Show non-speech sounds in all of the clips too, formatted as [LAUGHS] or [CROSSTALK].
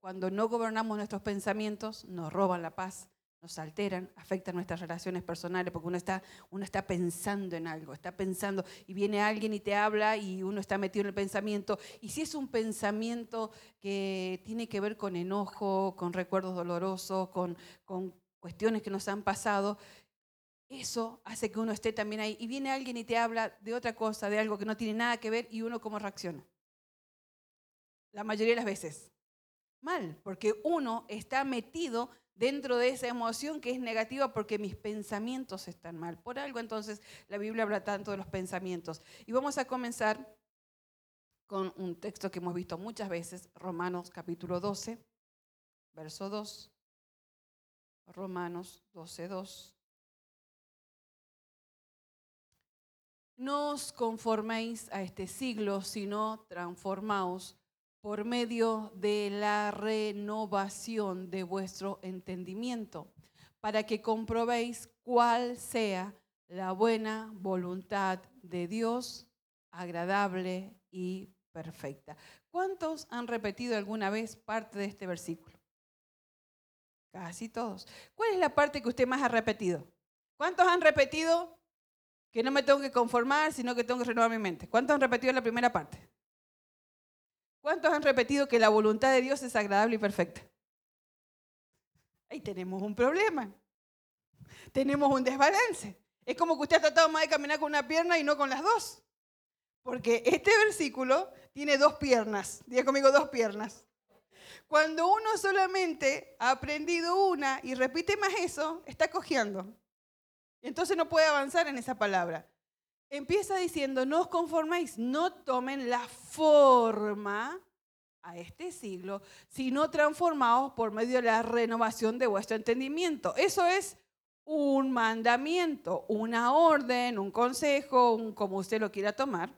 cuando no gobernamos nuestros pensamientos, nos roban la paz, nos alteran, afectan nuestras relaciones personales, porque uno está, uno está pensando en algo, está pensando, y viene alguien y te habla y uno está metido en el pensamiento. Y si es un pensamiento que tiene que ver con enojo, con recuerdos dolorosos, con, con cuestiones que nos han pasado, eso hace que uno esté también ahí. Y viene alguien y te habla de otra cosa, de algo que no tiene nada que ver, y uno cómo reacciona. La mayoría de las veces. Mal, porque uno está metido dentro de esa emoción que es negativa porque mis pensamientos están mal. Por algo entonces la Biblia habla tanto de los pensamientos. Y vamos a comenzar con un texto que hemos visto muchas veces, Romanos capítulo 12, verso 2. Romanos 12, 2. No os conforméis a este siglo, sino transformaos por medio de la renovación de vuestro entendimiento, para que comprobéis cuál sea la buena voluntad de Dios, agradable y perfecta. ¿Cuántos han repetido alguna vez parte de este versículo? Casi todos. ¿Cuál es la parte que usted más ha repetido? ¿Cuántos han repetido que no me tengo que conformar, sino que tengo que renovar mi mente? ¿Cuántos han repetido la primera parte? ¿Cuántos han repetido que la voluntad de Dios es agradable y perfecta? Ahí tenemos un problema. Tenemos un desbalance. Es como que usted ha tratado más de caminar con una pierna y no con las dos. Porque este versículo tiene dos piernas. Diga conmigo dos piernas. Cuando uno solamente ha aprendido una y repite más eso, está cojeando. Entonces no puede avanzar en esa palabra empieza diciendo, no os conforméis, no tomen la forma a este siglo, sino transformaos por medio de la renovación de vuestro entendimiento. Eso es un mandamiento, una orden, un consejo, un, como usted lo quiera tomar.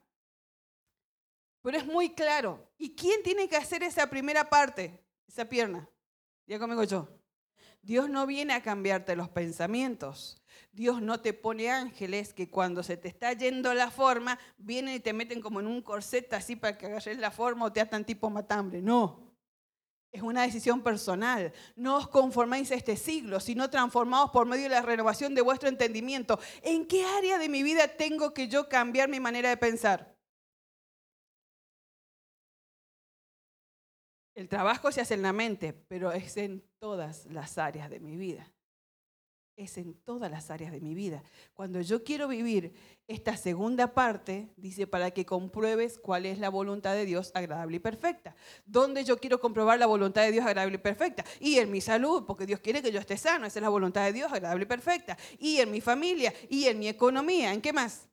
Pero es muy claro. ¿Y quién tiene que hacer esa primera parte, esa pierna? Ya conmigo yo. Dios no viene a cambiarte los pensamientos. Dios no te pone ángeles que cuando se te está yendo la forma, vienen y te meten como en un corset así para que agarres la forma o te atan tipo matambre. No. Es una decisión personal. No os conforméis a este siglo, sino transformaos por medio de la renovación de vuestro entendimiento. ¿En qué área de mi vida tengo que yo cambiar mi manera de pensar? El trabajo se hace en la mente, pero es en todas las áreas de mi vida es en todas las áreas de mi vida. Cuando yo quiero vivir esta segunda parte, dice, para que compruebes cuál es la voluntad de Dios agradable y perfecta. ¿Dónde yo quiero comprobar la voluntad de Dios agradable y perfecta? Y en mi salud, porque Dios quiere que yo esté sano, esa es la voluntad de Dios agradable y perfecta. Y en mi familia, y en mi economía, ¿en qué más?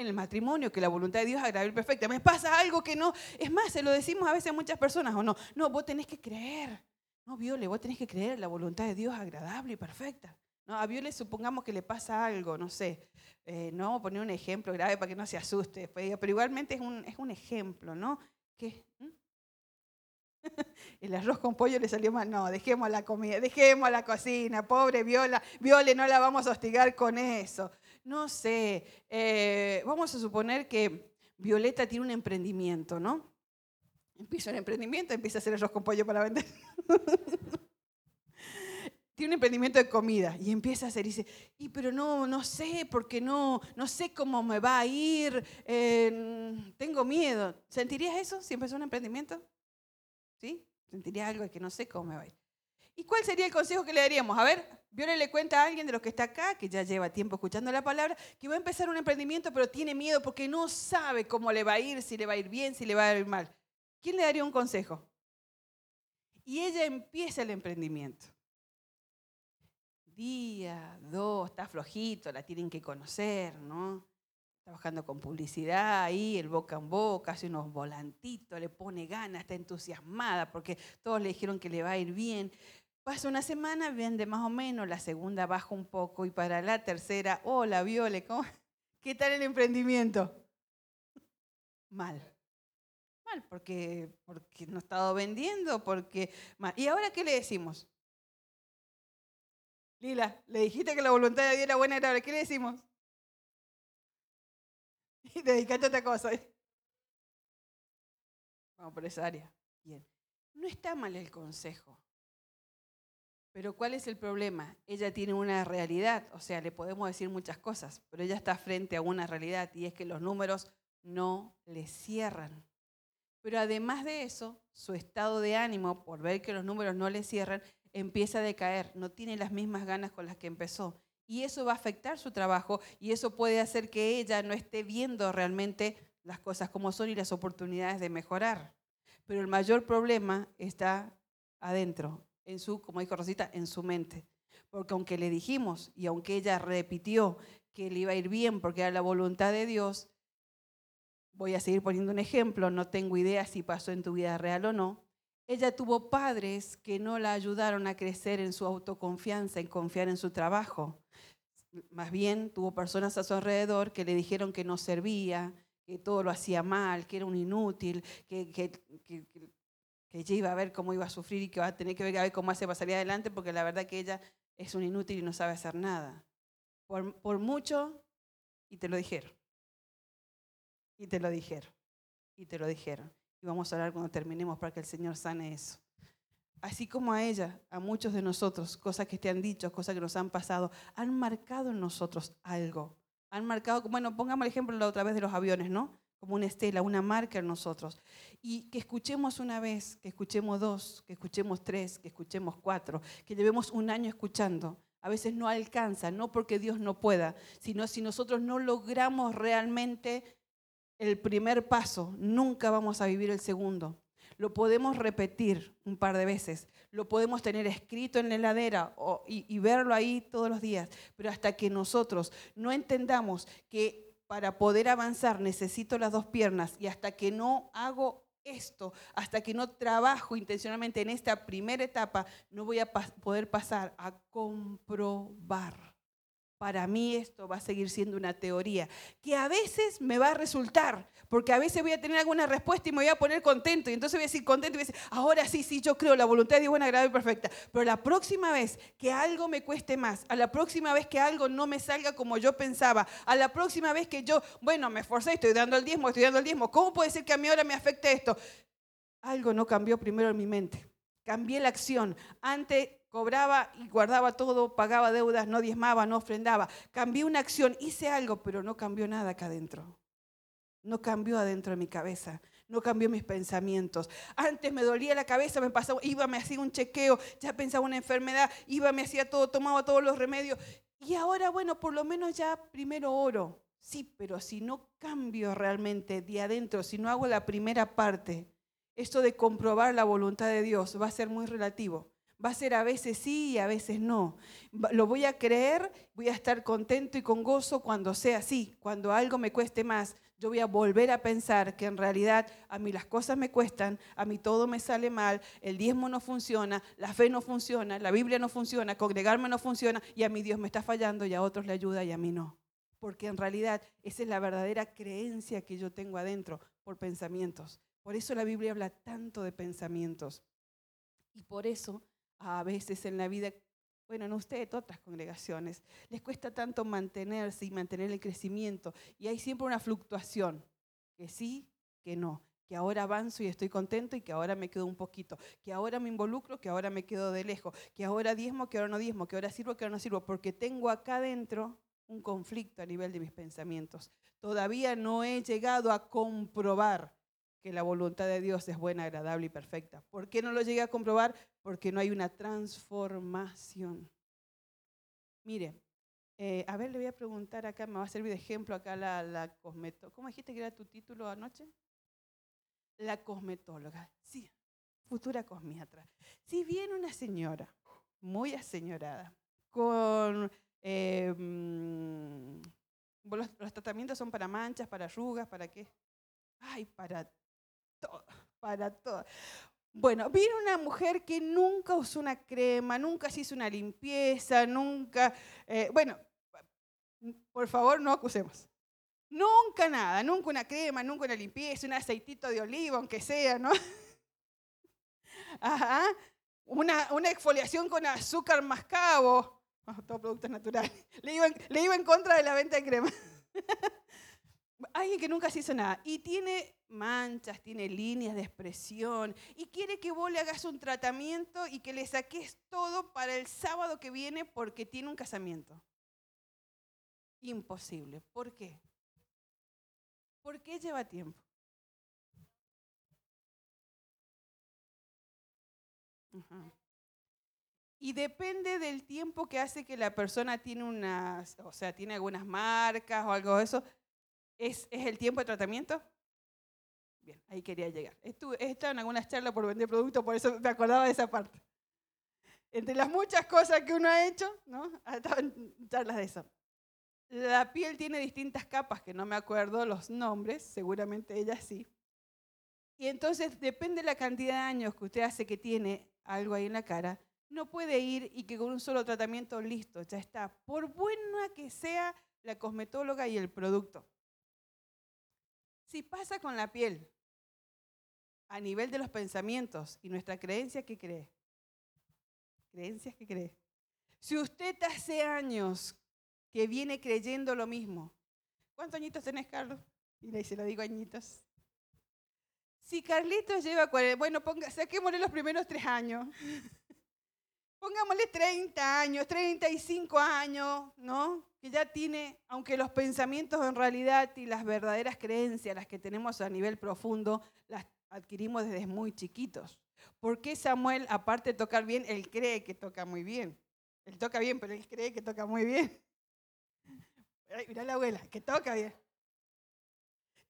En el matrimonio, que la voluntad de Dios es agradable y perfecta. Me pasa algo que no, es más, se lo decimos a veces a muchas personas o no. No, vos tenés que creer. No, Viole, vos tenés que creer la voluntad de Dios agradable y perfecta. No, a Viole supongamos que le pasa algo, no sé. Eh, no vamos a poner un ejemplo grave para que no se asuste. Pero igualmente es un, es un ejemplo, ¿no? ¿Qué? ¿Mm? [LAUGHS] El arroz con pollo le salió mal. No, dejemos la comida, dejemos la cocina. Pobre Viola, Viole, no la vamos a hostigar con eso. No sé. Eh, vamos a suponer que Violeta tiene un emprendimiento, ¿no? Empieza el emprendimiento, empieza a hacer arroz con pollo para vender. [LAUGHS] Tiene un emprendimiento de comida y empieza a hacer y dice, y pero no, no sé, porque no, no sé cómo me va a ir, tengo miedo. ¿Sentirías eso si empezó un emprendimiento? ¿Sí? ¿Sentirías algo de que no sé cómo me va a ir? ¿Y cuál sería el consejo que le daríamos? A ver, Viole le cuenta a alguien de los que está acá, que ya lleva tiempo escuchando la palabra, que va a empezar un emprendimiento, pero tiene miedo porque no sabe cómo le va a ir, si le va a ir bien, si le va a ir mal. ¿Quién le daría un consejo? Y ella empieza el emprendimiento. Día, dos, está flojito, la tienen que conocer, ¿no? Trabajando con publicidad ahí, el boca en boca, hace unos volantitos, le pone ganas, está entusiasmada porque todos le dijeron que le va a ir bien. Pasa una semana, vende más o menos, la segunda baja un poco y para la tercera, hola Viole, ¿cómo? [LAUGHS] ¿qué tal el emprendimiento? Mal porque, porque no ha estado vendiendo, porque... ¿Y ahora qué le decimos? Lila, le dijiste que la voluntad de Dios era buena agradable. ¿Qué le decimos? [LAUGHS] Y dedicate a otra cosa. Vamos por esa área. Bien. No está mal el consejo. Pero ¿cuál es el problema? Ella tiene una realidad, o sea, le podemos decir muchas cosas, pero ella está frente a una realidad y es que los números no le cierran. Pero además de eso, su estado de ánimo, por ver que los números no le cierran, empieza a decaer, no tiene las mismas ganas con las que empezó. Y eso va a afectar su trabajo y eso puede hacer que ella no esté viendo realmente las cosas como son y las oportunidades de mejorar. Pero el mayor problema está adentro, en su, como dijo Rosita, en su mente. Porque aunque le dijimos y aunque ella repitió que le iba a ir bien porque era la voluntad de Dios, voy a seguir poniendo un ejemplo, no tengo idea si pasó en tu vida real o no, ella tuvo padres que no la ayudaron a crecer en su autoconfianza, en confiar en su trabajo. Más bien tuvo personas a su alrededor que le dijeron que no servía, que todo lo hacía mal, que era un inútil, que, ella iba a ver cómo iba a sufrir y que va a tener que ver, a ver cómo hace para salir adelante, porque la verdad que ella es un inútil y no sabe hacer nada. Por, mucho, y te lo dijeron. Y te lo dijeron. Y te lo dijeron. Y vamos a hablar cuando terminemos para que el Señor sane eso. Así como a ella, a muchos de nosotros, cosas que te han dicho, cosas que nos han pasado, han marcado en nosotros algo. Han marcado, bueno, pongamos el ejemplo la otra vez de los aviones, ¿no? Como una estela, una marca en nosotros. Y que escuchemos una vez, que escuchemos dos, que escuchemos tres, que escuchemos cuatro, que llevemos un año escuchando. A veces no alcanza, no porque Dios no pueda, sino si nosotros no logramos realmente el primer paso, nunca vamos a vivir el segundo. Lo podemos repetir un par de veces, lo podemos tener escrito en la heladera y, verlo ahí todos los días, pero hasta que nosotros no entendamos que para poder avanzar necesito las dos piernas. Y hasta que no hago esto, hasta que no trabajo intencionalmente en esta primera etapa, no voy a poder pasar a comprobar para mí esto va a seguir siendo una teoría, que a veces me va a resultar, porque a veces voy a tener alguna respuesta y me voy a poner contento, y entonces voy a decir contento y voy a decir, ahora sí, sí, yo creo, la voluntad de Dios buena, agradable y perfecta. Pero la próxima vez que algo me cueste más, a la próxima vez que algo no me salga como yo pensaba, a la próxima vez que yo, bueno, me esforcé, estoy dando el diezmo, estoy dando el diezmo, ¿cómo puede ser que a mí ahora me afecte esto? Algo no cambió primero en mi mente. Cambié la acción. Antes cobraba y guardaba todo, pagaba deudas, no diezmaba, no ofrendaba. Cambié una acción, hice algo, pero no cambió nada acá adentro. No cambió adentro de mi cabeza, no cambió mis pensamientos. Antes me dolía la cabeza, me pasaba, iba, me hacía un chequeo, ya pensaba una enfermedad, iba, me hacía todo, tomaba todos los remedios. Y ahora, bueno, por lo menos ya primero oro. Sí, pero si no cambio realmente de adentro, si no hago la primera parte, esto de comprobar la voluntad de Dios va a ser muy relativo. Va a ser a veces sí y a veces no. Lo voy a creer, voy a estar contento y con gozo cuando sea así. Cuando algo me cueste más, yo voy a volver a pensar que en realidad a mí las cosas me cuestan, a mí todo me sale mal, el diezmo no funciona, la fe no funciona, la Biblia no funciona, congregarme no funciona y a mí Dios me está fallando y a otros le ayuda y a mí no. Porque en realidad esa es la verdadera creencia que yo tengo adentro por pensamientos. Por eso la Biblia habla tanto de pensamientos. Y por eso a veces en la vida, bueno, en ustedes, otras congregaciones, les cuesta tanto mantenerse y mantener el crecimiento. Y hay siempre una fluctuación, que sí, que no, que ahora avanzo y estoy contento y que ahora me quedo un poquito, que ahora me involucro, que ahora me quedo de lejos, que ahora diezmo, que ahora no diezmo, que ahora sirvo, que ahora no sirvo, porque tengo acá adentro un conflicto a nivel de mis pensamientos. Todavía no he llegado a comprobar que la voluntad de Dios es buena, agradable y perfecta. ¿Por qué no lo llegué a comprobar? Porque no hay una transformación. Mire, eh, a ver, le voy a preguntar acá, me va a servir de ejemplo acá la, la. ¿Cómo dijiste que era tu título anoche? La cosmetóloga. Sí, futura cosmiatra. Si viene una señora muy aseñorada, con mm, los, los, tratamientos son para manchas, para arrugas, ¿para qué? Ay, para para todo. Bueno, viene una mujer que nunca usó una crema, nunca se hizo una limpieza, nunca, eh, bueno, por favor no acusemos. Nunca nada, nunca una crema, nunca una limpieza, un aceitito de oliva, aunque sea, ¿no? [LAUGHS] Ajá. Una, una exfoliación con azúcar mascabo, oh, todo productos naturales. Le iba, le iba en contra de la venta de crema. [LAUGHS] Alguien que nunca se hizo nada y tiene manchas, tiene líneas de expresión y quiere que vos le hagas un tratamiento y que le saques todo para el sábado que viene porque tiene un casamiento. Imposible. ¿Por qué? Porque lleva tiempo. Y depende del tiempo que hace que la persona tiene unas, o sea, tiene algunas marcas o algo de eso. ¿Es, ¿Es el tiempo de tratamiento? Bien, ahí quería llegar. Estuve, he estado en algunas charlas por vender productos, por eso me acordaba de esa parte. Entre las muchas cosas que uno ha hecho, ¿no? Estaba en charlas de eso. La piel tiene distintas capas, que no me acuerdo los nombres, seguramente ella sí. Y entonces depende de la cantidad de años que usted hace que tiene algo ahí en la cara, no puede ir y que con un solo tratamiento listo, ya está. Por buena que sea la cosmetóloga y el producto. Si pasa con la piel, a nivel de los pensamientos y nuestra creencia, ¿qué cree? Creencias que cree. Si usted hace años que viene creyendo lo mismo, ¿cuántos añitos tenés, Carlos? Y le se lo digo añitos. Si Carlitos lleva, bueno, ponga, saquémosle los primeros tres años. Pongámosle 30 años, 35 años, ¿no? Que ya tiene, aunque los pensamientos en realidad y las verdaderas creencias, las que tenemos a nivel profundo, las adquirimos desde muy chiquitos. ¿Por qué Samuel, aparte de tocar bien, él cree que toca muy bien? Él toca bien, pero él cree que toca muy bien. Ay, mirá la abuela, que toca bien.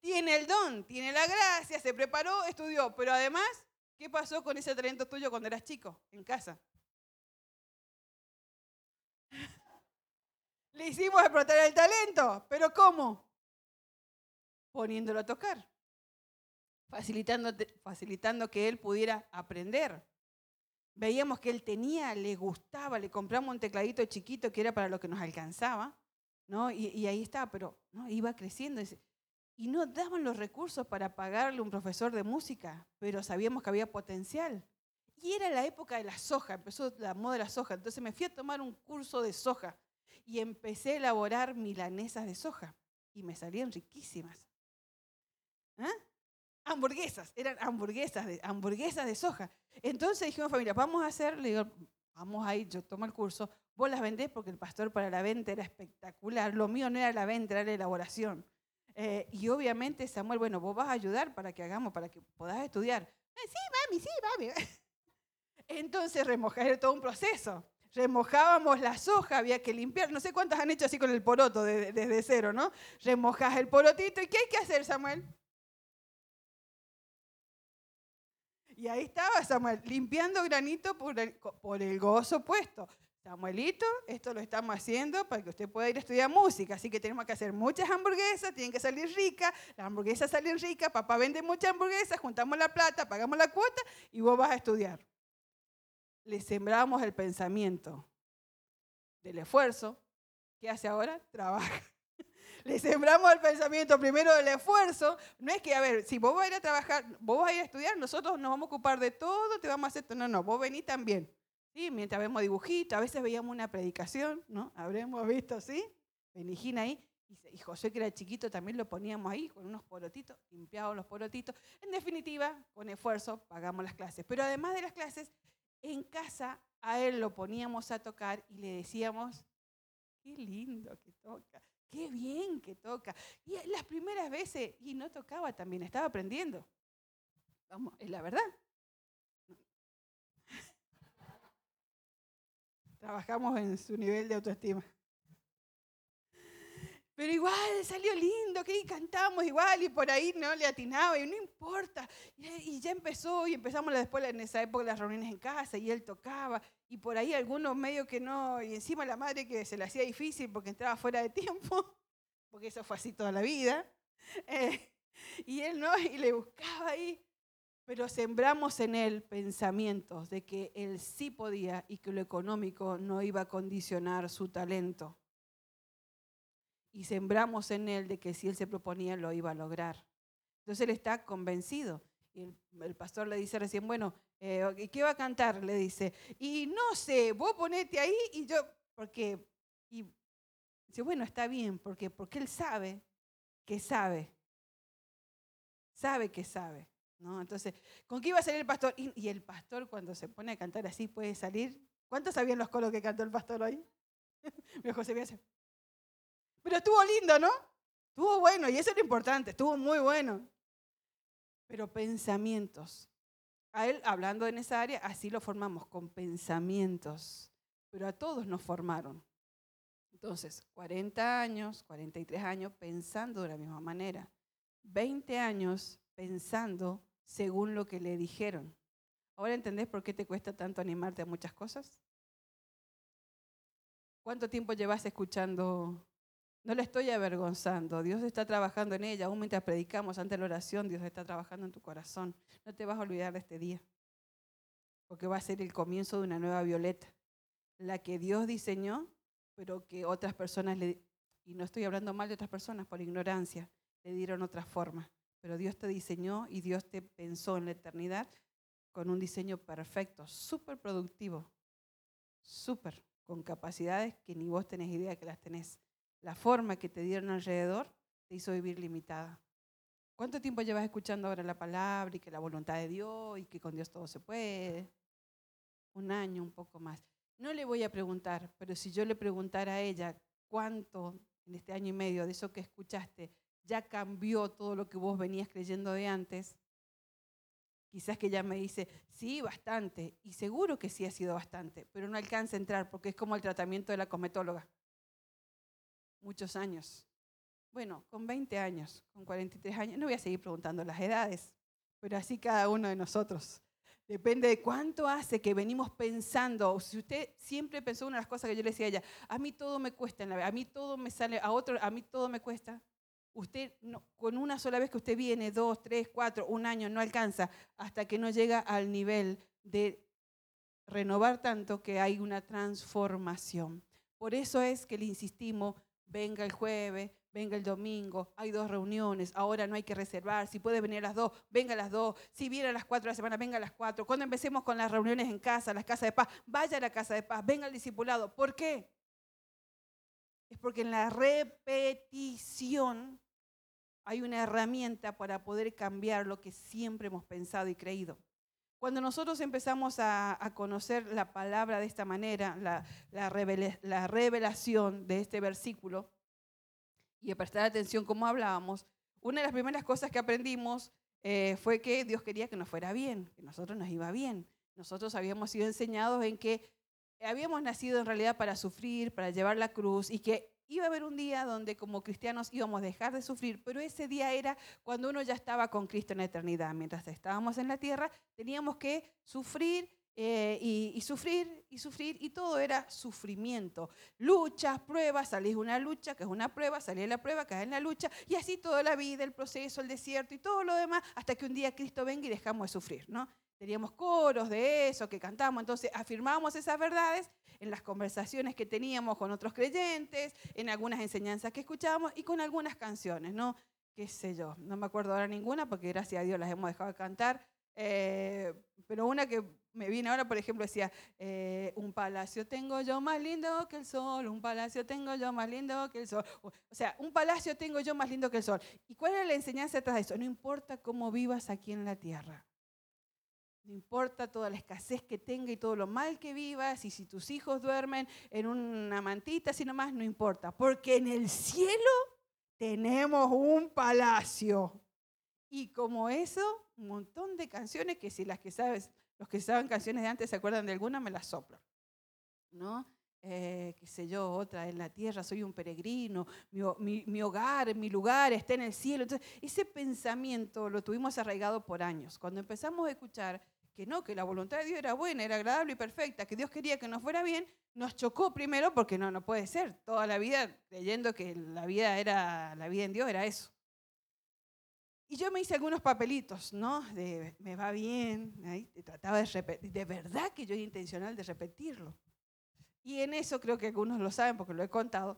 Tiene el don, tiene la gracia, se preparó, estudió, pero además, ¿qué pasó con ese talento tuyo cuando eras chico, en casa? Le hicimos explotar el talento, pero ¿cómo? Poniéndolo a tocar, facilitando, facilitando que él pudiera aprender. Veíamos que él tenía, le gustaba, le compramos un tecladito chiquito que era para lo que nos alcanzaba, ¿no? Y, ahí estaba, pero ¿no? iba creciendo. Y no daban los recursos para pagarle un profesor de música, pero sabíamos que había potencial. Y era la época de la soja, empezó la moda de la soja. Entonces me fui a tomar un curso de soja y empecé a elaborar milanesas de soja y me salían riquísimas. ¿Ah? Hamburguesas, eran hamburguesas de, hamburguesas de soja. Entonces dijimos, familia, vamos a hacer, le digo, vamos a ir, yo tomo el curso, vos las vendés porque el pastor para la venta era espectacular. Lo mío no era la venta, era la elaboración. Eh, y obviamente Samuel, bueno, vos vas a ayudar para que hagamos, para que puedas estudiar. Eh, sí, mami, sí, mami. [LAUGHS] Entonces remojar todo un proceso remojábamos la soja, había que limpiar, no sé cuántas han hecho así con el poroto desde, cero, ¿no? Remojas el porotito y ¿qué hay que hacer, Samuel? Y ahí estaba Samuel, limpiando granito por el, gozo puesto. Samuelito, esto lo estamos haciendo para que usted pueda ir a estudiar música, así que tenemos que hacer muchas hamburguesas, tienen que salir ricas, las hamburguesas salen ricas, papá vende muchas hamburguesas, juntamos la plata, pagamos la cuota y vos vas a estudiar le sembramos el pensamiento del esfuerzo, ¿qué hace ahora? Trabaja. Le sembramos el pensamiento primero del esfuerzo. No es que, a ver, si vos vas a ir a trabajar, vos vas a ir a estudiar, nosotros nos vamos a ocupar de todo, te vamos a hacer. No, no, vos venís también. ¿Sí? Mientras vemos dibujitos, a veces veíamos una predicación, ¿no? Habremos visto, ¿sí? Benigina ahí. Y José, que era chiquito, también lo poníamos ahí con unos porotitos, limpiábamos los porotitos. En definitiva, con esfuerzo pagamos las clases. Pero además de las clases, en casa a él lo poníamos a tocar y le decíamos, qué lindo que toca, qué bien que toca. Y las primeras veces, y no tocaba también, estaba aprendiendo. Vamos, es la verdad. [LAUGHS] Trabajamos en su nivel de autoestima. Pero igual salió lindo, que cantamos igual y por ahí no le atinaba y no importa. Y, ya empezó y empezamos después en esa época las reuniones en casa y él tocaba y por ahí algunos medio que no, y encima la madre que se le hacía difícil porque entraba fuera de tiempo, [LAUGHS] porque eso fue así toda la vida. [LAUGHS] Eh, y él no, y le buscaba ahí. Pero sembramos en él pensamientos de que él sí podía y que lo económico no iba a condicionar su talento y sembramos en él de que si él se proponía lo iba a lograr. Entonces él está convencido. Y el, pastor le dice recién, bueno, eh, ¿qué va a cantar? Le dice, y no sé, vos ponete ahí y yo, porque, y dice, bueno, está bien, porque, porque él sabe que sabe. sabe que sabe. ¿no? Entonces, ¿con qué iba a salir el pastor? Y, el pastor cuando se pone a cantar así puede salir. ¿Cuántos sabían los coros que cantó el pastor hoy? [LAUGHS] Mi José Pero estuvo lindo, ¿no? Estuvo bueno y eso es lo importante, estuvo muy bueno. Pero pensamientos. A él, hablando en esa área, así lo formamos, con pensamientos. Pero a todos nos formaron. Entonces, 40 años, 43 años pensando de la misma manera. 20 años pensando según lo que le dijeron. ¿Ahora entendés por qué te cuesta tanto animarte a muchas cosas? ¿Cuánto tiempo llevas escuchando? No le estoy avergonzando. Dios está trabajando en ella. Aún mientras predicamos ante la oración, Dios está trabajando en tu corazón. No te vas a olvidar de este día. Porque va a ser el comienzo de una nueva violeta. La que Dios diseñó, pero que otras personas le... Y no estoy hablando mal de otras personas por ignorancia. Le dieron otra forma. Pero Dios te diseñó y Dios te pensó en la eternidad con un diseño perfecto, súper productivo. Súper con capacidades que ni vos tenés idea que las tenés. La forma que te dieron alrededor te hizo vivir limitada. ¿Cuánto tiempo llevas escuchando ahora la palabra y que la voluntad de Dios y que con Dios todo se puede? Un año, un poco más. No le voy a preguntar, pero si yo le preguntara a ella cuánto en este año y medio de eso que escuchaste ya cambió todo lo que vos venías creyendo de antes, Quizás que ella me dice, sí, bastante, y seguro que sí ha sido bastante, pero no alcanza a entrar porque es como el tratamiento de la cosmetóloga. Muchos años. Bueno, con 20 años, con 43 años, no voy a seguir preguntando las edades, pero así cada uno de nosotros. Depende de cuánto hace que venimos pensando. Si usted siempre pensó una de las cosas que yo le decía a ella, a mí todo me cuesta en la vida, a mí todo me sale, a otro, a mí todo me cuesta. Usted, no, con una sola vez que usted viene, dos, tres, cuatro, un año, no alcanza hasta que no llega al nivel de renovar tanto que hay una transformación. Por eso es que le insistimos, venga el jueves, venga el domingo, hay dos reuniones, ahora no hay que reservar, si puede venir a las dos, venga a las dos, si viene a las cuatro de la semana, venga a las cuatro, cuando empecemos con las reuniones en casa, las casas de paz, vaya a la casa de paz, venga al discipulado. ¿Por qué? es porque en la repetición hay una herramienta para poder cambiar lo que siempre hemos pensado y creído. Cuando nosotros empezamos a, conocer la palabra de esta manera, la, revelación de este versículo, y a prestar atención como hablábamos, una de las primeras cosas que aprendimos eh, fue que Dios quería que nos fuera bien, que nosotros nos iba bien. Nosotros habíamos sido enseñados en que habíamos nacido en realidad para sufrir, para llevar la cruz y que iba a haber un día donde como cristianos íbamos a dejar de sufrir, pero ese día era cuando uno ya estaba con Cristo en la eternidad. Mientras estábamos en la tierra, teníamos que sufrir eh, y, sufrir y sufrir y todo era sufrimiento. Luchas, pruebas, salís una lucha, que es una prueba, salís la prueba, caes en la lucha y así toda la vida, el proceso, el desierto y todo lo demás, hasta que un día Cristo venga y dejamos de sufrir, ¿no? Teníamos coros de eso que cantamos, entonces afirmamos esas verdades en las conversaciones que teníamos con otros creyentes, en algunas enseñanzas que escuchábamos y con algunas canciones, ¿no? Qué sé yo, no me acuerdo ahora ninguna porque gracias a Dios las hemos dejado de cantar, eh, pero una que me viene ahora, por ejemplo, decía, eh, un palacio tengo yo más lindo que el sol, un palacio tengo yo más lindo que el sol. O sea, un palacio tengo yo más lindo que el sol. ¿Y cuál es la enseñanza detrás de eso? No importa cómo vivas aquí en la tierra. No importa toda la escasez que tenga y todo lo mal que vivas, y si tus hijos duermen en una mantita, así nomás, no importa, porque en el cielo tenemos un palacio. Y como eso, un montón de canciones que si las que sabes, los que saben canciones de antes se acuerdan de alguna, me las soplan. ¿No? Eh, qué sé yo, otra en la tierra, soy un peregrino, mi, mi, hogar, mi lugar está en el cielo. Entonces, ese pensamiento lo tuvimos arraigado por años. Cuando empezamos a escuchar que no, que la voluntad de Dios era buena, era agradable y perfecta, que Dios quería que nos fuera bien, nos chocó primero porque no, no puede ser. Toda la vida creyendo que la vida era, la vida en Dios era eso. Y yo me hice algunos papelitos, ¿no? De me va bien, ahí trataba de repetir, de verdad que yo era intencional de repetirlo. Y en eso creo que algunos lo saben porque lo he contado.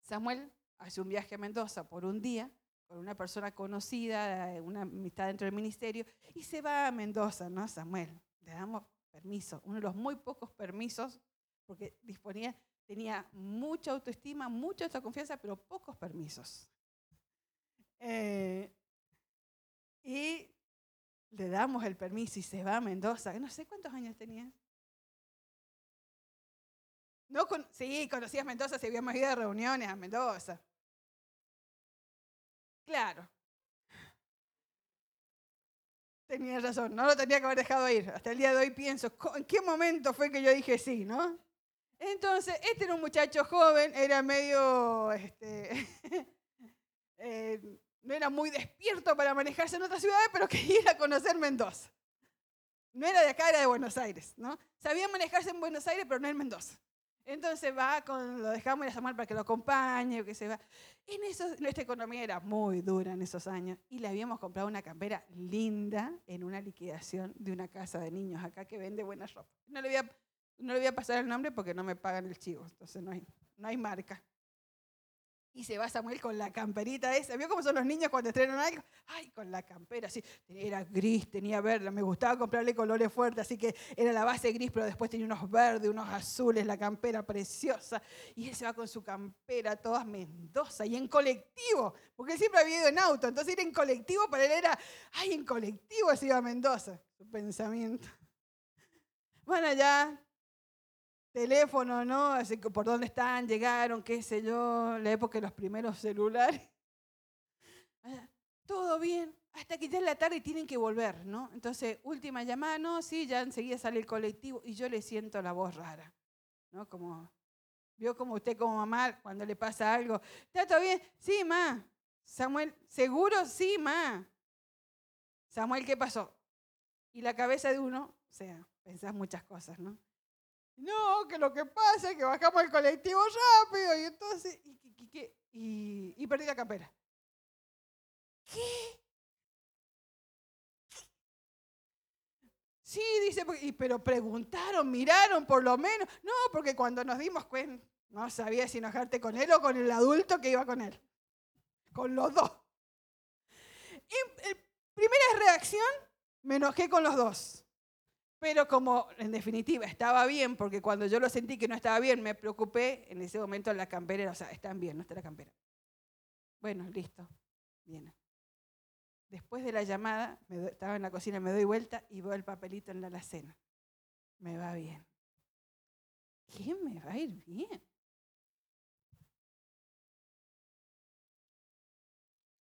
Samuel hace un viaje a Mendoza por un día con una persona conocida, una amistad dentro del ministerio, y se va a Mendoza, ¿no? Samuel, le damos permiso, uno de los muy pocos permisos, porque disponía, tenía mucha autoestima, mucha autoconfianza, pero pocos permisos. Eh, Y le damos el permiso y se va a Mendoza. No sé cuántos años tenía. No sí, conocías Mendoza si habíamos ido a reuniones a Mendoza. Claro. Tenía razón, no lo tenía que haber dejado ir. Hasta el día de hoy pienso, ¿en qué momento fue que yo dije sí, no? Entonces, este era un muchacho joven, era medio, este, [LAUGHS] eh, no era muy despierto para manejarse en otras ciudades, pero [LAUGHS] quería ir a conocer Mendoza. No era de acá, era de Buenos Aires, ¿no? Sabía manejarse en Buenos Aires, pero no en Mendoza. Entonces va, con, lo dejamos ir a Samuel para que lo acompañe, o que se va. En eso, nuestra economía era muy dura en esos años y le habíamos comprado una campera linda en una liquidación de una casa de niños acá que vende buena ropa. No le voy a, no le voy a pasar el nombre porque no me pagan el chivo, entonces no hay, no hay marca. Y se va Samuel con la camperita esa. ¿Vio cómo son los niños cuando estrenan algo? Ay, con la campera, así. Era gris, tenía verde. Me gustaba comprarle colores fuertes, así que era la base gris, pero después tenía unos verdes, unos azules, la campera preciosa. Y él se va con su campera toda Mendoza y en colectivo, porque él siempre había ido en auto. Entonces ir en colectivo para él era, ay, en colectivo se iba a Mendoza. Su pensamiento. Bueno, allá teléfono, ¿no? Así que por dónde están, llegaron, qué sé yo, la época de los primeros celulares. [LAUGHS] Ah, todo bien, hasta que ya es la tarde tienen que volver, ¿no? Entonces, última llamada, no, sí, ya enseguida sale el colectivo y yo le siento la voz rara, ¿no? Como, vio como usted como mamá cuando le pasa algo, ¿está todo bien? Sí, ma. Samuel, ¿seguro? Sí, ma. Samuel, ¿qué pasó? Y la cabeza de uno, o sea, pensás muchas cosas, ¿no? No, que lo que pasa es que bajamos el colectivo rápido y entonces. Y, y, perdí la campera. ¿Qué? Sí, dice, pero preguntaron, miraron por lo menos. No, porque cuando nos dimos no sabía si enojarte con él o con el adulto que iba con él. Con los dos. Y, primera reacción, me enojé con los dos. Pero como en definitiva estaba bien, porque cuando yo lo sentí que no estaba bien, me preocupé, en ese momento la campera, o sea, están bien, no está la campera. Bueno, listo, bien. Después de la llamada, estaba en la cocina, me doy vuelta y veo el papelito en la alacena. Me va bien. ¿Quién me va a ir bien?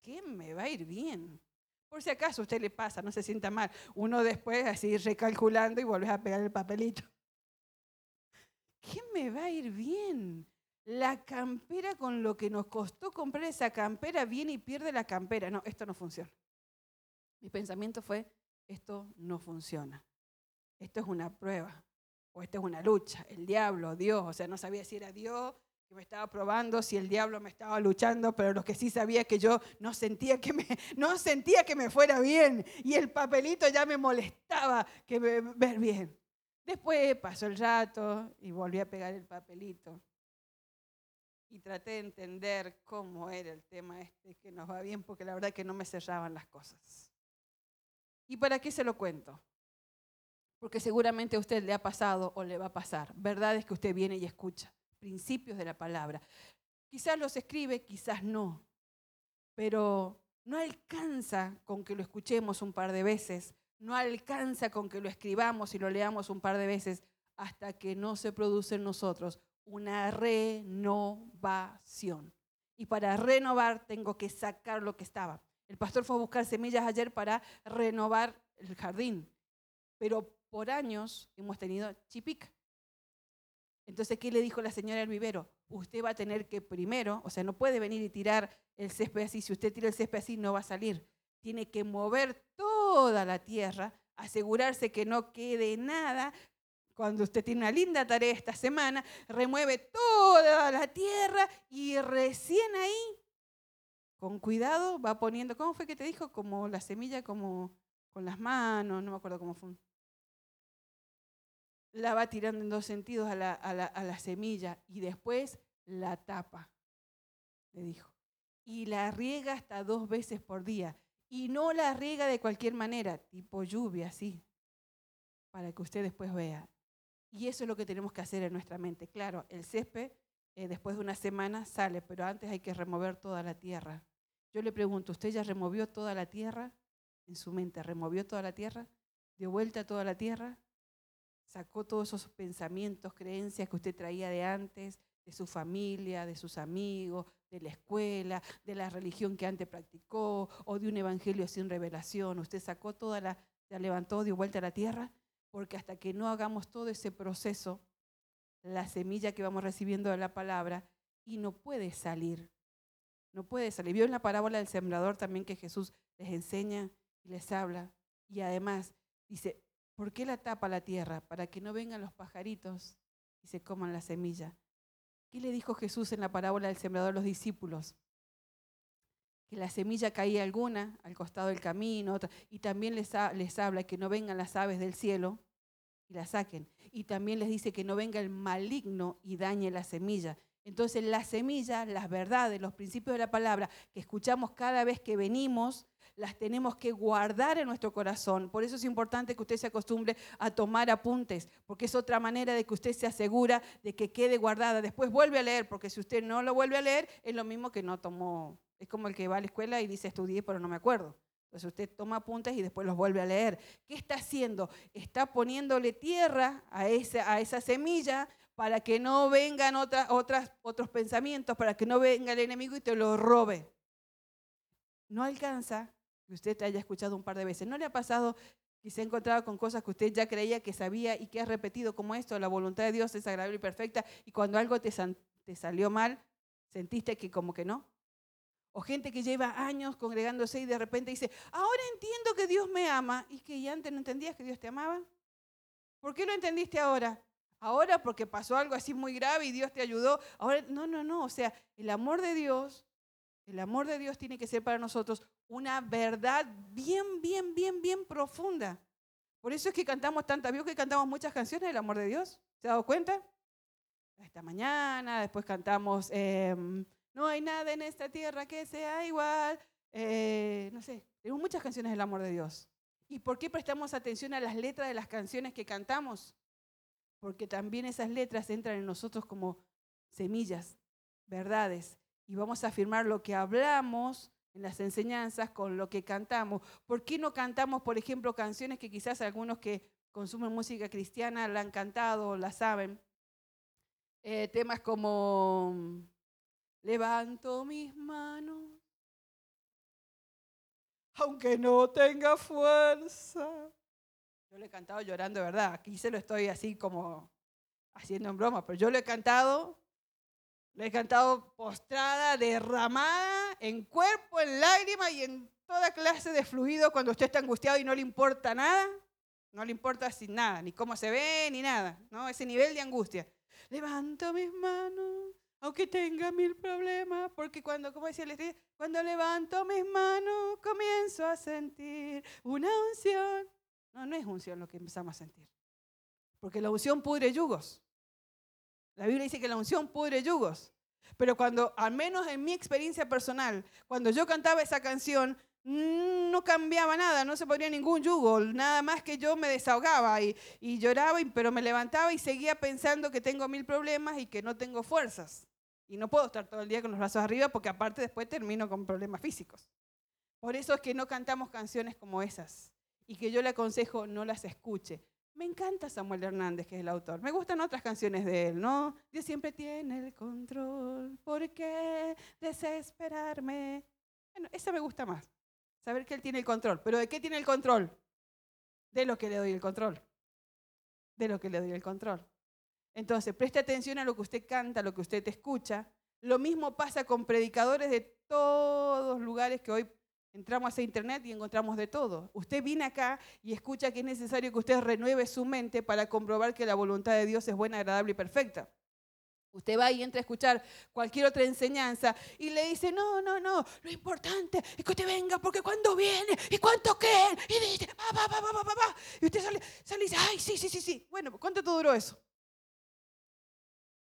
¿Quién me va a ir bien? Por si acaso usted le pasa, no se sienta mal. Uno después así recalculando y vuelve a pegar el papelito. ¿Qué me va a ir bien? La campera con lo que nos costó comprar esa campera viene y pierde la campera. No, esto no funciona. Mi pensamiento fue, esto no funciona. Esto es una prueba o esto es una lucha. El diablo, Dios, o sea, no sabía si era Dios me estaba probando si el diablo me estaba luchando, pero lo que sí sabía es que yo no sentía que me, [LAUGHS] no sentía que me fuera bien y el papelito ya me molestaba que me, ver bien. Después pasó el rato y volví a pegar el papelito y traté de entender cómo era el tema este que nos va bien, porque la verdad que no me cerraban las cosas. ¿Y para qué se lo cuento? Porque seguramente a usted le ha pasado o le va a pasar. Verdad es que usted viene y escucha principios de la palabra. Quizás los escribe, quizás no, pero no alcanza con que lo escuchemos un par de veces, no alcanza con que lo escribamos y lo leamos un par de veces hasta que no se produce en nosotros una renovación. Y para renovar tengo que sacar lo que estaba. El pastor fue a buscar semillas ayer para renovar el jardín, pero por años hemos tenido chipica. Entonces, ¿qué le dijo la señora al vivero? Usted va a tener que primero, o sea, no puede venir y tirar el césped así. Si usted tira el césped así, no va a salir. Tiene que mover toda la tierra, asegurarse que no quede nada. Cuando usted tiene una linda tarea esta semana, remueve toda la tierra y recién ahí, con cuidado, va poniendo, ¿cómo fue que te dijo? Como la semilla, como con las manos, no me acuerdo cómo fue la va tirando en dos sentidos a la, semilla y después la tapa, le dijo. Y la riega hasta dos veces por día. Y no la riega de cualquier manera, tipo lluvia, así, para que usted después vea. Y eso es lo que tenemos que hacer en nuestra mente. Claro, el césped eh, después de una semana sale, pero antes hay que remover toda la tierra. Yo le pregunto, ¿usted ya removió toda la tierra? en su mente, removió toda la tierra, dio vuelta a toda la tierra, sacó todos esos pensamientos, creencias que usted traía de antes, de su familia, de sus amigos, de la escuela, de la religión que antes practicó o de un evangelio sin revelación. Usted sacó toda la, se levantó, dio vuelta a la tierra, porque hasta que no hagamos todo ese proceso, la semilla que vamos recibiendo de la palabra, y no puede salir, no puede salir. Vio en la parábola del sembrador también que Jesús les enseña y les habla, y además dice, ¿por qué la tapa la tierra? Para que no vengan los pajaritos y se coman la semilla. ¿Qué le dijo Jesús en la parábola del sembrador a los discípulos? Que la semilla caía alguna al costado del camino, otra, y también les, habla que no vengan las aves del cielo y la saquen. Y también les dice que no venga el maligno y dañe la semilla. Entonces la semilla, las verdades, los principios de la palabra que escuchamos cada vez que venimos, las tenemos que guardar en nuestro corazón. Por eso es importante que usted se acostumbre a tomar apuntes, porque es otra manera de que usted se asegura de que quede guardada. Después vuelve a leer, porque si usted no lo vuelve a leer, es lo mismo que no tomó. Es como el que va a la escuela y dice estudié, pero no me acuerdo. Entonces usted toma apuntes y después los vuelve a leer. ¿Qué está haciendo? Está poniéndole tierra a esa, a semilla para que no vengan otras, otros pensamientos, para que no venga el enemigo y te lo robe. No alcanza que usted te haya escuchado un par de veces. ¿No le ha pasado que se ha encontrado con cosas que usted ya creía que sabía y que ha repetido como esto? La voluntad de Dios es agradable y perfecta y cuando algo te, te salió mal, sentiste que como que no. O gente que lleva años congregándose y de repente dice, ahora entiendo que Dios me ama. ¿Y que antes no entendías que Dios te amaba? ¿Por qué lo entendiste ahora? Ahora porque pasó algo así muy grave y Dios te ayudó. Ahora, no, no, no. O sea, el amor de Dios, el amor de Dios tiene que ser para nosotros una verdad bien, bien, bien, bien profunda. Por eso es que cantamos tantas, vio que cantamos muchas canciones del amor de Dios. ¿Se ha dado cuenta? Esta mañana, después cantamos em, No hay nada en esta tierra que sea igual. Eh, no sé, tenemos muchas canciones del amor de Dios. ¿Y por qué prestamos atención a las letras de las canciones que cantamos? Porque también esas letras entran en nosotros como semillas, verdades. Y vamos a afirmar lo que hablamos en las enseñanzas con lo que cantamos. ¿Por qué no cantamos, por ejemplo, canciones que quizás algunos que consumen música cristiana la han cantado la saben? Eh, temas como levanto mis manos, aunque no tenga fuerza. Yo lo he cantado llorando verdad. Aquí se lo estoy así como haciendo en broma, pero yo lo he cantado le he cantado postrada, derramada, en cuerpo, en lágrimas y en toda clase de fluido cuando usted está angustiado y no le importa nada. No le importa sin nada, ni cómo se ve, ni nada. ¿no? Ese nivel de angustia. Levanto mis manos, aunque tenga mil problemas, porque cuando, como decía el cuando levanto mis manos, comienzo a sentir una unción. No, no es unción lo que empezamos a sentir. Porque la unción pudre yugos. La Biblia dice que la unción pudre yugos. Pero cuando, al menos en mi experiencia personal, cuando yo cantaba esa canción, mm, no cambiaba nada, no se ponía ningún yugo, nada más que yo me desahogaba y, lloraba, pero me levantaba y seguía pensando que tengo mil problemas y que no tengo fuerzas. Y no puedo estar todo el día con los brazos arriba porque aparte después termino con problemas físicos. Por eso es que no cantamos canciones como esas y que yo le aconsejo no las escuche. Me encanta Samuel Hernández, que es el autor. Me gustan otras canciones de él, ¿no? Dios siempre tiene el control. ¿Por qué desesperarme? Bueno, esa me gusta más. Saber que él tiene el control. ¿Pero de qué tiene el control? De lo que le doy el control. De lo que le doy el control. Entonces, preste atención a lo que usted canta, a lo que usted escucha. Lo mismo pasa con predicadores de todos lugares que hoy Entramos a internet y encontramos de todo. Usted viene acá y escucha que es necesario que usted renueve su mente para comprobar que la voluntad de Dios es buena, agradable y perfecta. Usted va y entra a escuchar cualquier otra enseñanza y le dice, no, no, no, lo importante es que usted venga porque cuando viene y cuánto creen y dice, pa, pa, pa, pa, pa, pa, y usted sale, sale y dice, ay, sí, sí, sí, sí. Bueno, ¿cuánto duró eso?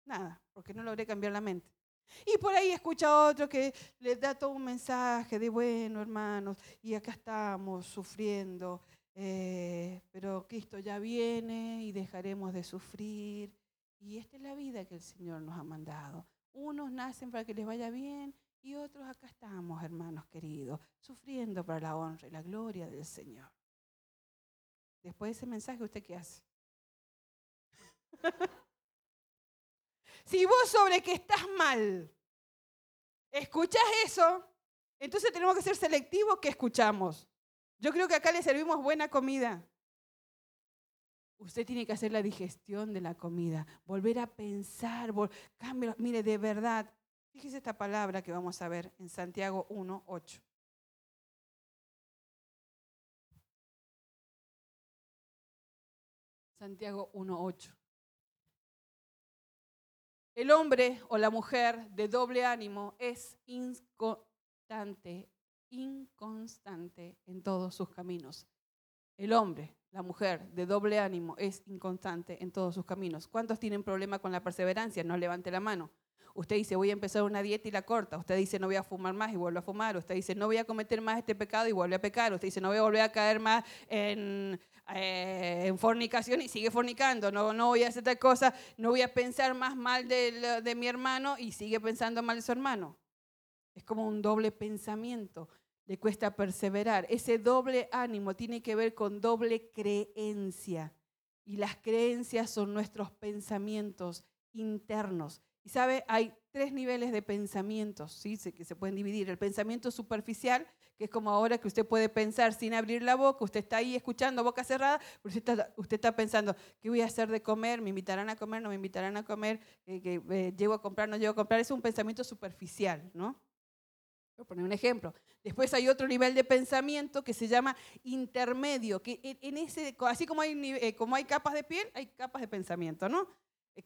Nada, porque no logré cambiar la mente. Y por ahí escucha otro que le da todo un mensaje de, bueno, hermanos, y acá estamos sufriendo, eh, pero Cristo ya viene y dejaremos de sufrir. Y esta es la vida que el Señor nos ha mandado. Unos nacen para que les vaya bien Y otros acá estamos, hermanos queridos, sufriendo para la honra y la gloria del Señor. Después de ese mensaje, ¿usted qué hace? [LAUGHS] si vos sobre que estás mal, escuchás eso, entonces tenemos que ser selectivos que escuchamos. Yo creo que acá le servimos buena comida. Usted tiene que hacer la digestión de la comida, volver a pensar, cambio, mire, de verdad, fíjese esta palabra que vamos a ver en Santiago 1, 8. Santiago 1.8. El hombre o la mujer de doble ánimo es inconstante, inconstante en todos sus caminos. El hombre, la mujer de doble ánimo es inconstante en todos sus caminos. ¿Cuántos tienen problema con la perseverancia? No levante la mano. Usted dice, voy a empezar una dieta y la corta. Usted dice, no voy a fumar más y vuelve a fumar. Usted dice, no voy a cometer más este pecado y vuelve a pecar. Usted dice, no voy a volver a caer más en, eh, fornicación y sigue fornicando. No, no voy a hacer tal cosa. No voy a pensar más mal de, de mi hermano y sigue pensando mal de su hermano. Es como un doble pensamiento. Le cuesta perseverar. Ese doble ánimo tiene que ver con doble creencia. Y las creencias son nuestros pensamientos internos y sabe, hay tres niveles de pensamientos, ¿sí? que se pueden dividir. El pensamiento superficial, que es como ahora que usted puede pensar sin abrir la boca, usted está ahí escuchando boca cerrada, pero usted está, pensando, ¿qué voy a hacer de comer? ¿Me invitarán a comer? ¿No me invitarán a comer? Eh, eh, ¿Llego a comprar? ¿No llego a comprar? Es un pensamiento superficial, ¿no? Voy a poner un ejemplo. Después hay otro nivel de pensamiento que se llama intermedio, que en ese, así como hay, eh, como hay capas de piel, hay capas de pensamiento, ¿no?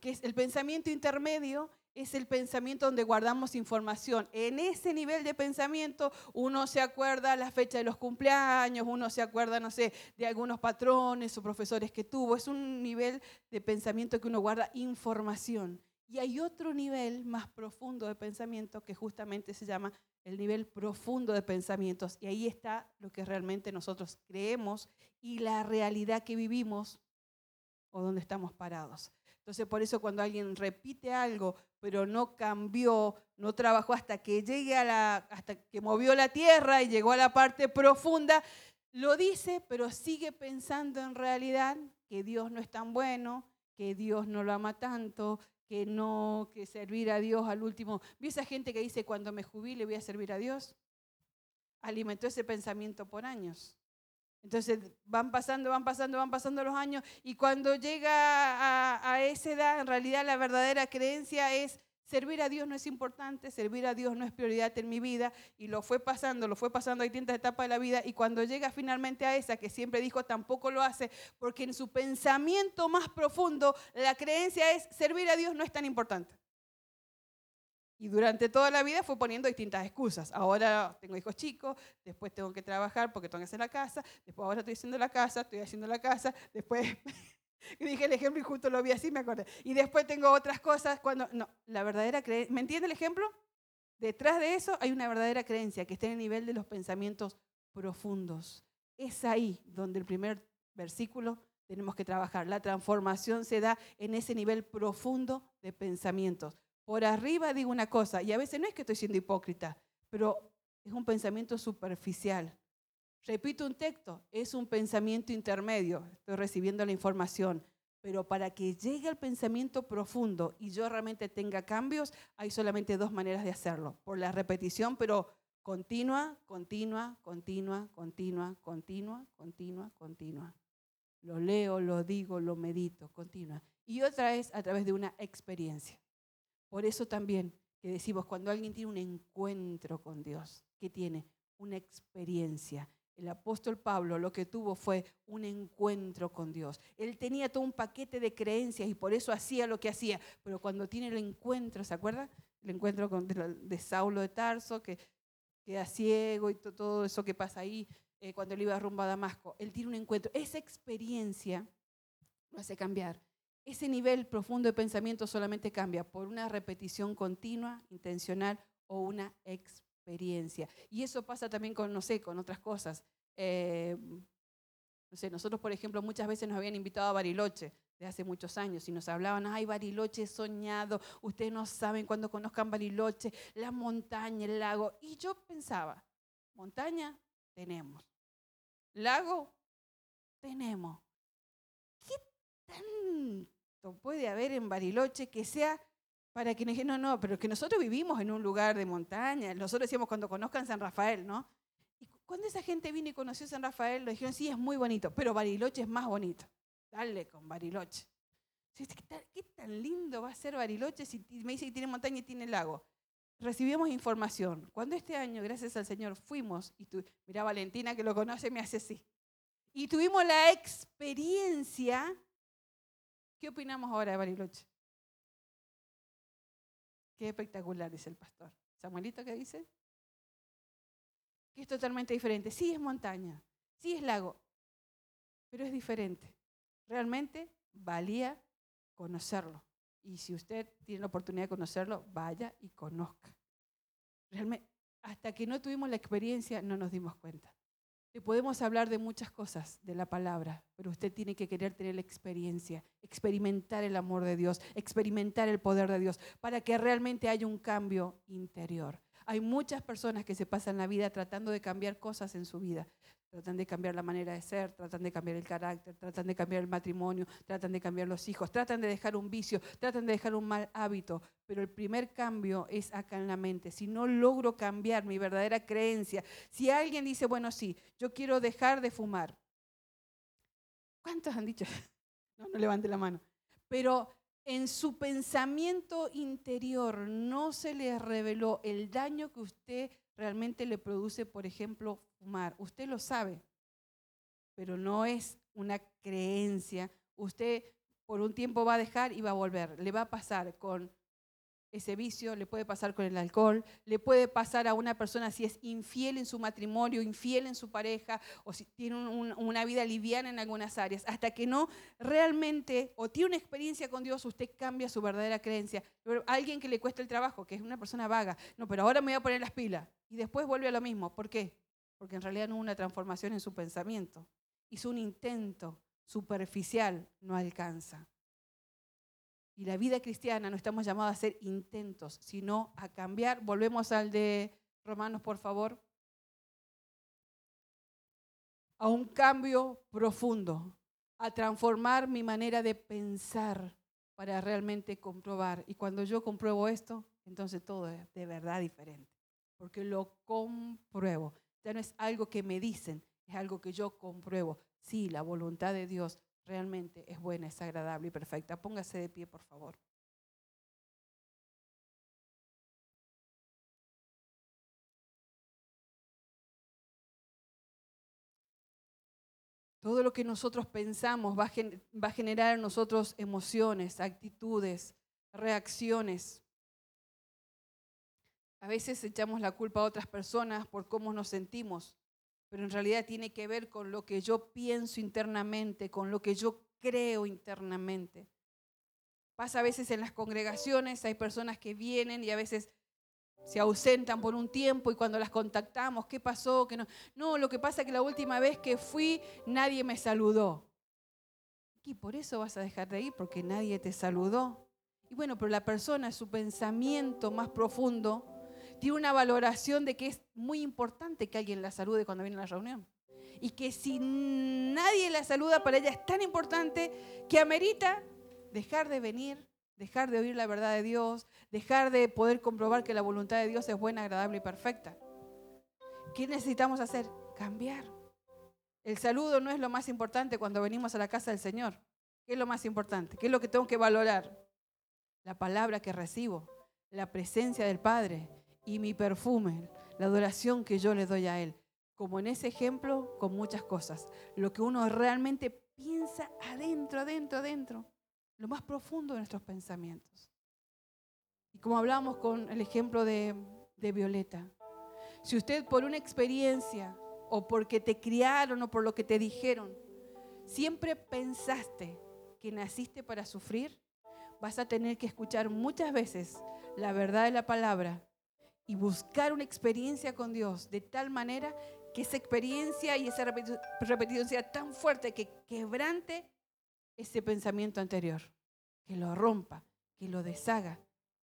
Que es el pensamiento intermedio, es el pensamiento donde guardamos información. En ese nivel de pensamiento uno se acuerda la fecha de los cumpleaños, uno se acuerda, no sé, de algunos patrones o profesores que tuvo. Es un nivel de pensamiento que uno guarda información. Y hay otro nivel más profundo de pensamiento que justamente se llama el nivel profundo de pensamientos. Y ahí está lo que realmente nosotros creemos y la realidad que vivimos o donde estamos parados. Entonces, por eso cuando alguien repite algo, pero no cambió, no trabajó hasta que llegue a la, hasta que movió la tierra y llegó a la parte profunda, lo dice, pero sigue pensando en realidad que Dios no es tan bueno, que Dios no lo ama tanto, que no, que servir a Dios al último. ¿Vi esa gente que dice cuando me jubile voy a servir a Dios? Alimentó ese pensamiento por años. Entonces van pasando, van pasando, van pasando los años y cuando llega a, esa edad, en realidad la verdadera creencia es servir a Dios no es importante, servir a Dios no es prioridad en mi vida y lo fue pasando, lo fue pasando a distintas etapas de la vida y cuando llega finalmente a esa que siempre dijo tampoco lo hace porque en su pensamiento más profundo la creencia es servir a Dios no es tan importante. Y durante toda la vida fue poniendo distintas excusas. Ahora tengo hijos chicos, después tengo que trabajar porque tengo que hacer la casa, después ahora estoy haciendo la casa, estoy haciendo la casa, después [LAUGHS] dije el ejemplo y justo lo vi así, me acordé. Y después tengo otras cosas cuando... No, la verdadera creencia... ¿Me entiende el ejemplo? Detrás de eso hay una verdadera creencia que está en el nivel de los pensamientos profundos. Es ahí donde el primer versículo tenemos que trabajar. La transformación se da en ese nivel profundo de pensamientos. Por arriba digo una cosa, y a veces no es que estoy siendo hipócrita, pero es un pensamiento superficial. Repito un texto, es un pensamiento intermedio, estoy recibiendo la información, pero para que llegue al pensamiento profundo y yo realmente tenga cambios, hay solamente dos maneras de hacerlo, por la repetición, pero continua, continua, continua, continua, continua, continua, continua. Lo leo, lo digo, lo medito, continua. Y otra es a través de una experiencia. Por eso también que decimos, cuando alguien tiene un encuentro con Dios, ¿qué tiene? Una experiencia. El apóstol Pablo lo que tuvo fue un encuentro con Dios. Él tenía todo un paquete de creencias y por eso hacía lo que hacía. Pero cuando tiene el encuentro, ¿se acuerda? El encuentro con, de, Saulo de Tarso, que queda ciego y todo eso que pasa ahí eh, cuando él iba rumbo a Damasco. Él tiene un encuentro. Esa experiencia lo hace cambiar. Ese nivel profundo de pensamiento solamente cambia por una repetición continua, intencional o una experiencia. Y eso pasa también con, no sé, con otras cosas. Eh, no sé, nosotros, por ejemplo, muchas veces nos habían invitado a Bariloche. de hace muchos años y nos hablaban, ay, Bariloche soñado, ustedes no saben cuando conozcan Bariloche, la montaña, el lago. Y yo pensaba, montaña tenemos, lago tenemos. ¿Qué puede haber en Bariloche que sea para quienes no, no, pero que nosotros vivimos en un lugar de montaña, nosotros decíamos cuando conozcan San Rafael, ¿no? Y cuando esa gente vino y conoció San Rafael, lo dijeron, sí, es muy bonito, pero Bariloche es más bonito. Dale con Bariloche. ¿Qué tan lindo va a ser Bariloche si me dice que tiene montaña y tiene lago? Recibimos información. Cuando este año, gracias al Señor, fuimos, y tu, Valentina que lo conoce, me hace así. Y tuvimos la experiencia. ¿Qué opinamos ahora de Bariloche? Qué espectacular, dice el pastor. Samuelito, ¿qué dice? Que es totalmente diferente. Sí es montaña, sí es lago, pero es diferente realmente valía conocerlo. Y si usted tiene la oportunidad de conocerlo, vaya y conozca. Realmente, hasta que no tuvimos la experiencia, no nos dimos cuenta. Le podemos hablar de muchas cosas de la palabra, pero usted tiene que querer tener la experiencia, experimentar el amor de Dios, experimentar el poder de Dios, para que realmente haya un cambio interior. Hay muchas personas que se pasan la vida tratando de cambiar cosas en su vida, Tratan de cambiar la manera de ser, tratan de cambiar el carácter, tratan de cambiar el matrimonio, tratan de cambiar los hijos, tratan de dejar un vicio, tratan de dejar un mal hábito. Pero el primer cambio es acá en la mente. Si no logro cambiar mi verdadera creencia, si alguien dice, bueno, sí, yo quiero dejar de fumar. ¿Cuántos han dicho? [LAUGHS] No, no levante la mano. Pero en su pensamiento interior no se le reveló el daño que usted realmente le produce, por ejemplo, fumar. Usted lo sabe, pero no es una creencia. Usted por un tiempo va a dejar y va a volver. Le va a pasar con ese vicio, le puede pasar con el alcohol, le puede pasar a una persona si es infiel en su matrimonio, infiel en su pareja, o si tiene una vida liviana en algunas áreas. Hasta que no realmente o tiene una experiencia con Dios, usted cambia su verdadera creencia. Alguien que le cuesta el trabajo, que es una persona vaga, no, pero ahora me voy a poner las pilas. Y después vuelve a lo mismo. ¿Por qué? Porque en realidad no hubo una transformación en su pensamiento. Hizo un intento superficial, no alcanza. Y la vida cristiana no estamos llamados a hacer intentos, sino a cambiar. Volvemos al de Romanos, por favor. A un cambio profundo, a transformar mi manera de pensar para realmente comprobar. Y cuando yo compruebo esto, entonces todo es de verdad diferente, porque lo compruebo. Ya no es algo que me dicen, es algo que yo compruebo. Sí, la voluntad de Dios realmente es buena, es agradable y perfecta. Póngase de pie, por favor. Todo lo que nosotros pensamos va a, generar en nosotros emociones, actitudes, reacciones. A veces echamos la culpa a otras personas por cómo nos sentimos pero en realidad tiene que ver con lo que yo pienso internamente, con lo que yo creo internamente. Pasa a veces en las congregaciones, hay personas que vienen y a veces se ausentan por un tiempo y cuando las contactamos, ¿qué pasó? no? no, lo que pasa es que la última vez que fui nadie me saludó. Y por eso vas a dejar de ir, porque nadie te saludó. Y bueno, pero la persona, su pensamiento más profundo, tiene una valoración de que es muy importante que alguien la salude cuando viene a la reunión. Y que si nadie la saluda, para ella es tan importante que amerita dejar de venir, dejar de oír la verdad de Dios, dejar de poder comprobar que la voluntad de Dios es buena, agradable y perfecta. ¿Qué necesitamos hacer? Cambiar. El saludo no es lo más importante cuando venimos a la casa del Señor. ¿Qué es lo más importante? ¿Qué es lo que tengo que valorar? La palabra que recibo, la presencia del Padre, y mi perfume, la adoración que yo le doy a Él. Como en ese ejemplo, con muchas cosas. Lo que uno realmente piensa adentro, adentro, adentro. Lo más profundo de nuestros pensamientos. Y como hablamos con el ejemplo de, de Violeta, si usted por una experiencia o porque te criaron o por lo que te dijeron, siempre pensaste que naciste para sufrir, vas a tener que escuchar muchas veces la verdad de la palabra y buscar una experiencia con Dios de tal manera que esa experiencia y esa repetición sea tan fuerte que quebrante ese pensamiento anterior, que lo rompa, que lo deshaga,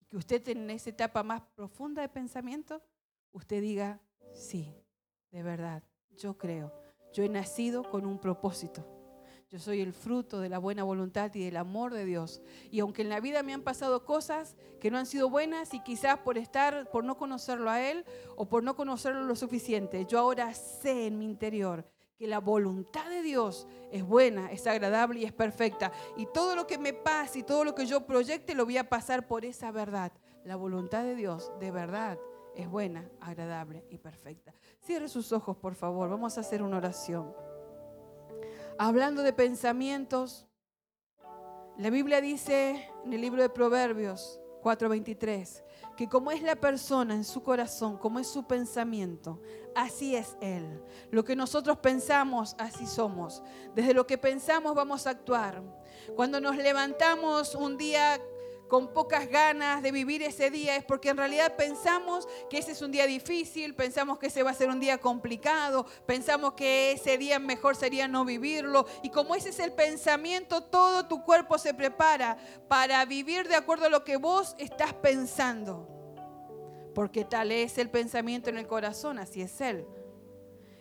que usted en esa etapa más profunda de pensamiento, usted diga, sí, de verdad, yo creo, yo he nacido con un propósito. Yo soy el fruto de la buena voluntad y del amor de Dios. Y aunque en la vida me han pasado cosas que no han sido buenas y quizás por estar, por no conocerlo a Él o por no conocerlo lo suficiente, yo ahora sé en mi interior que la voluntad de Dios es buena, es agradable y es perfecta. Y todo lo que me pase y todo lo que yo proyecte lo voy a pasar por esa verdad. La voluntad de Dios de verdad es buena, agradable y perfecta. Cierre sus ojos, por favor. Vamos a hacer una oración. Hablando de pensamientos, la Biblia dice en el libro de Proverbios 4:23 que como es la persona en su corazón, como es su pensamiento, así es Él. Lo que nosotros pensamos, así somos. Desde lo que pensamos vamos a actuar. Cuando nos levantamos un día con pocas ganas de vivir ese día es porque en realidad pensamos que ese es un día difícil, pensamos que ese va a ser un día complicado, pensamos que ese día mejor sería no vivirlo. Y como ese es el pensamiento, todo tu cuerpo se prepara para vivir de acuerdo a lo que vos estás pensando. Porque tal es el pensamiento en el corazón, así es Él.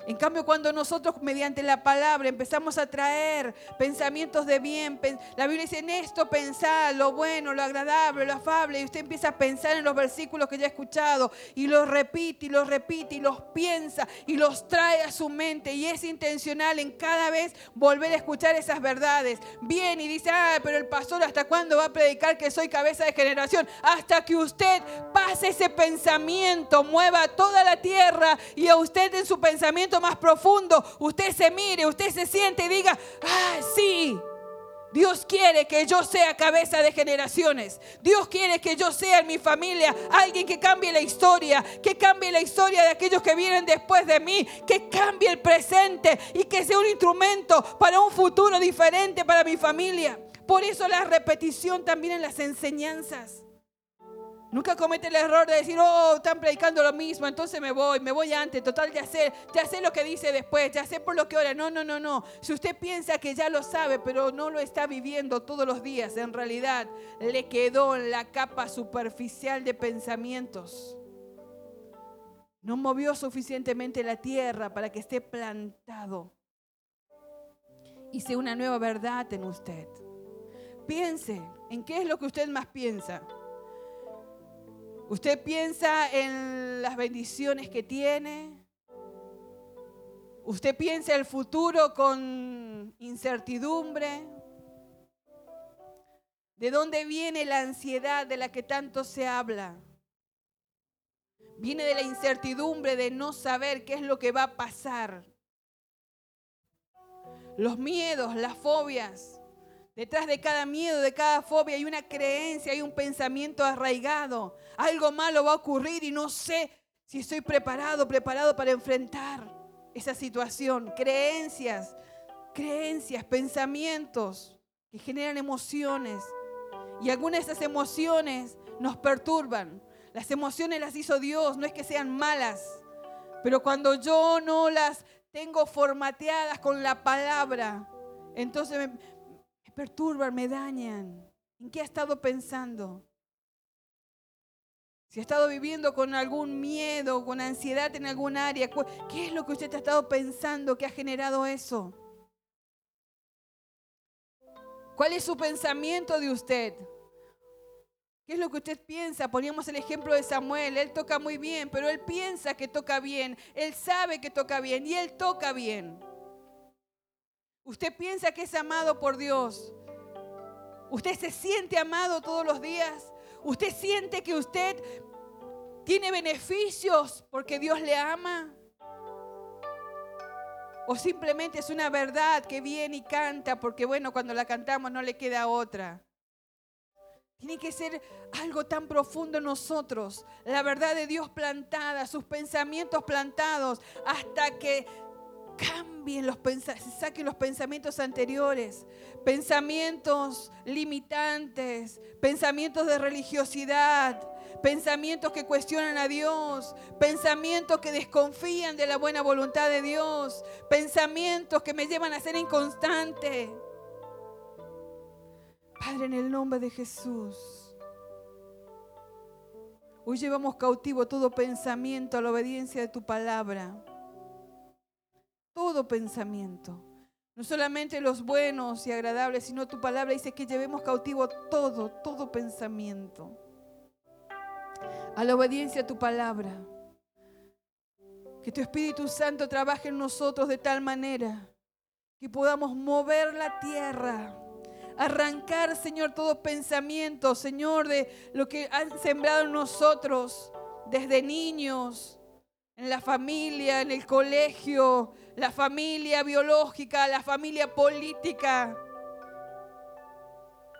En cambio, cuando nosotros mediante la palabra empezamos a traer pensamientos de bien, la Biblia dice en esto pensar lo bueno, lo agradable, lo afable, y usted empieza a pensar en los versículos que ya ha escuchado y los repite y los repite y los piensa y los trae a su mente y es intencional en cada vez volver a escuchar esas verdades. Bien y dice, ah, pero el pastor hasta cuándo va a predicar que soy cabeza de generación? Hasta que usted pase ese pensamiento, mueva toda la tierra y a usted en su pensamiento más profundo, usted se mire, usted se siente y diga, ah, sí, Dios quiere que yo sea cabeza de generaciones. Dios quiere que yo sea en mi familia alguien que cambie la historia, que cambie la historia de aquellos que vienen después de mí, que cambie el presente y que sea un instrumento para un futuro diferente para mi familia. Por eso la repetición también en las enseñanzas. Nunca comete el error de decir, oh, están predicando lo mismo, entonces me voy, me voy antes, total, ya sé, ya sé lo que dice después, ya sé por lo que ora. No, no, no, no. Si usted piensa que ya lo sabe, pero no lo está viviendo todos los días, en realidad le quedó en la capa superficial de pensamientos. No movió suficientemente la tierra para que esté plantado y una nueva verdad en usted. Piense en qué es lo que usted más piensa. Usted piensa en las bendiciones que tiene. Usted piensa el futuro con incertidumbre. ¿De dónde viene la ansiedad de la que tanto se habla? Viene de la incertidumbre de no saber qué es lo que va a pasar. Los miedos, las fobias. Detrás de cada miedo, de cada fobia hay una creencia, hay un pensamiento arraigado. Algo malo va a ocurrir y no sé si estoy preparado, preparado para enfrentar esa situación. Creencias, creencias, pensamientos que generan emociones. Y algunas de esas emociones nos perturban. Las emociones las hizo Dios, no es que sean malas. Pero cuando yo no las tengo formateadas con la palabra, entonces me, perturban, me dañan. ¿En qué ha estado pensando? Si ha estado viviendo con algún miedo, con ansiedad en algún área, ¿qué es lo que usted ha estado pensando que ha generado eso? ¿Cuál es su pensamiento de usted? ¿Qué es lo que usted piensa? Poníamos el ejemplo de Samuel. Él toca muy bien, pero él piensa que toca bien. Él sabe que toca bien y él toca bien. Usted piensa que es amado por Dios. Usted se siente amado todos los días. Usted siente que usted tiene beneficios porque Dios le ama. O simplemente es una verdad que viene y canta porque bueno, cuando la cantamos no le queda otra. Tiene que ser algo tan profundo en nosotros, la verdad de Dios plantada, sus pensamientos plantados, hasta que cambien los pensamientos, saquen los pensamientos anteriores, pensamientos limitantes, pensamientos de religiosidad, pensamientos que cuestionan a Dios, pensamientos que desconfían de la buena voluntad de Dios, pensamientos que me llevan a ser inconstante. Padre, en el nombre de Jesús. Hoy llevamos cautivo todo pensamiento a la obediencia de tu palabra. Todo pensamiento. No solamente los buenos y agradables, sino tu palabra dice que llevemos cautivo todo, todo pensamiento. A la obediencia a tu palabra. Que tu Espíritu Santo trabaje en nosotros de tal manera que podamos mover la tierra arrancar, Señor, todo pensamiento, Señor, de lo que han sembrado en nosotros desde niños, en la familia, en el colegio, la familia biológica, la familia política.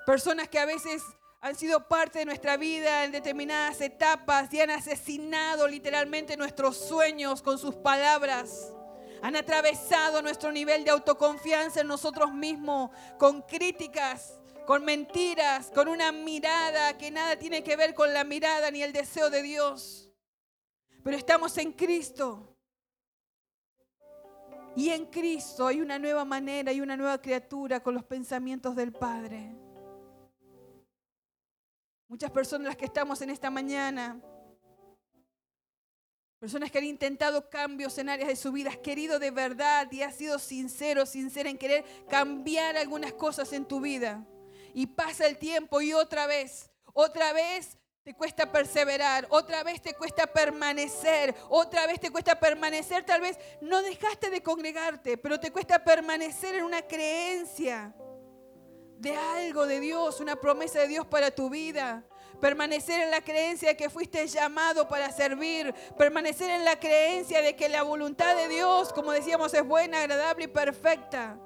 Personas que a veces han sido parte de nuestra vida en determinadas etapas y han asesinado literalmente nuestros sueños con sus palabras han atravesado nuestro nivel de autoconfianza en nosotros mismos con críticas, con mentiras, con una mirada que nada tiene que ver con la mirada ni el deseo de Dios. Pero estamos en Cristo. Y en Cristo hay una nueva manera y una nueva criatura con los pensamientos del Padre. Muchas personas las que estamos en esta mañana Personas que han intentado cambios en áreas de su vida, has querido de verdad y has sido sincero, sincera en querer cambiar algunas cosas en tu vida. Y pasa el tiempo y otra vez, otra vez te cuesta perseverar, otra vez te cuesta permanecer, otra vez te cuesta permanecer, tal vez no dejaste de congregarte, pero te cuesta permanecer en una creencia de algo de Dios, una promesa de Dios para tu vida. Permanecer en la creencia de que fuiste llamado para servir. Permanecer en la creencia de que la voluntad de Dios, como decíamos, es buena, agradable y perfecta.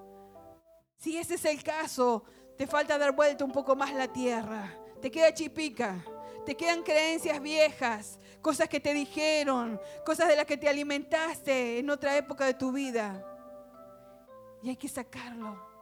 Si ese es el caso, te falta dar vuelta un poco más la tierra. Te queda chipica. Te quedan creencias viejas, cosas que te dijeron, cosas de las que te alimentaste en otra época de tu vida. Y hay que sacarlo.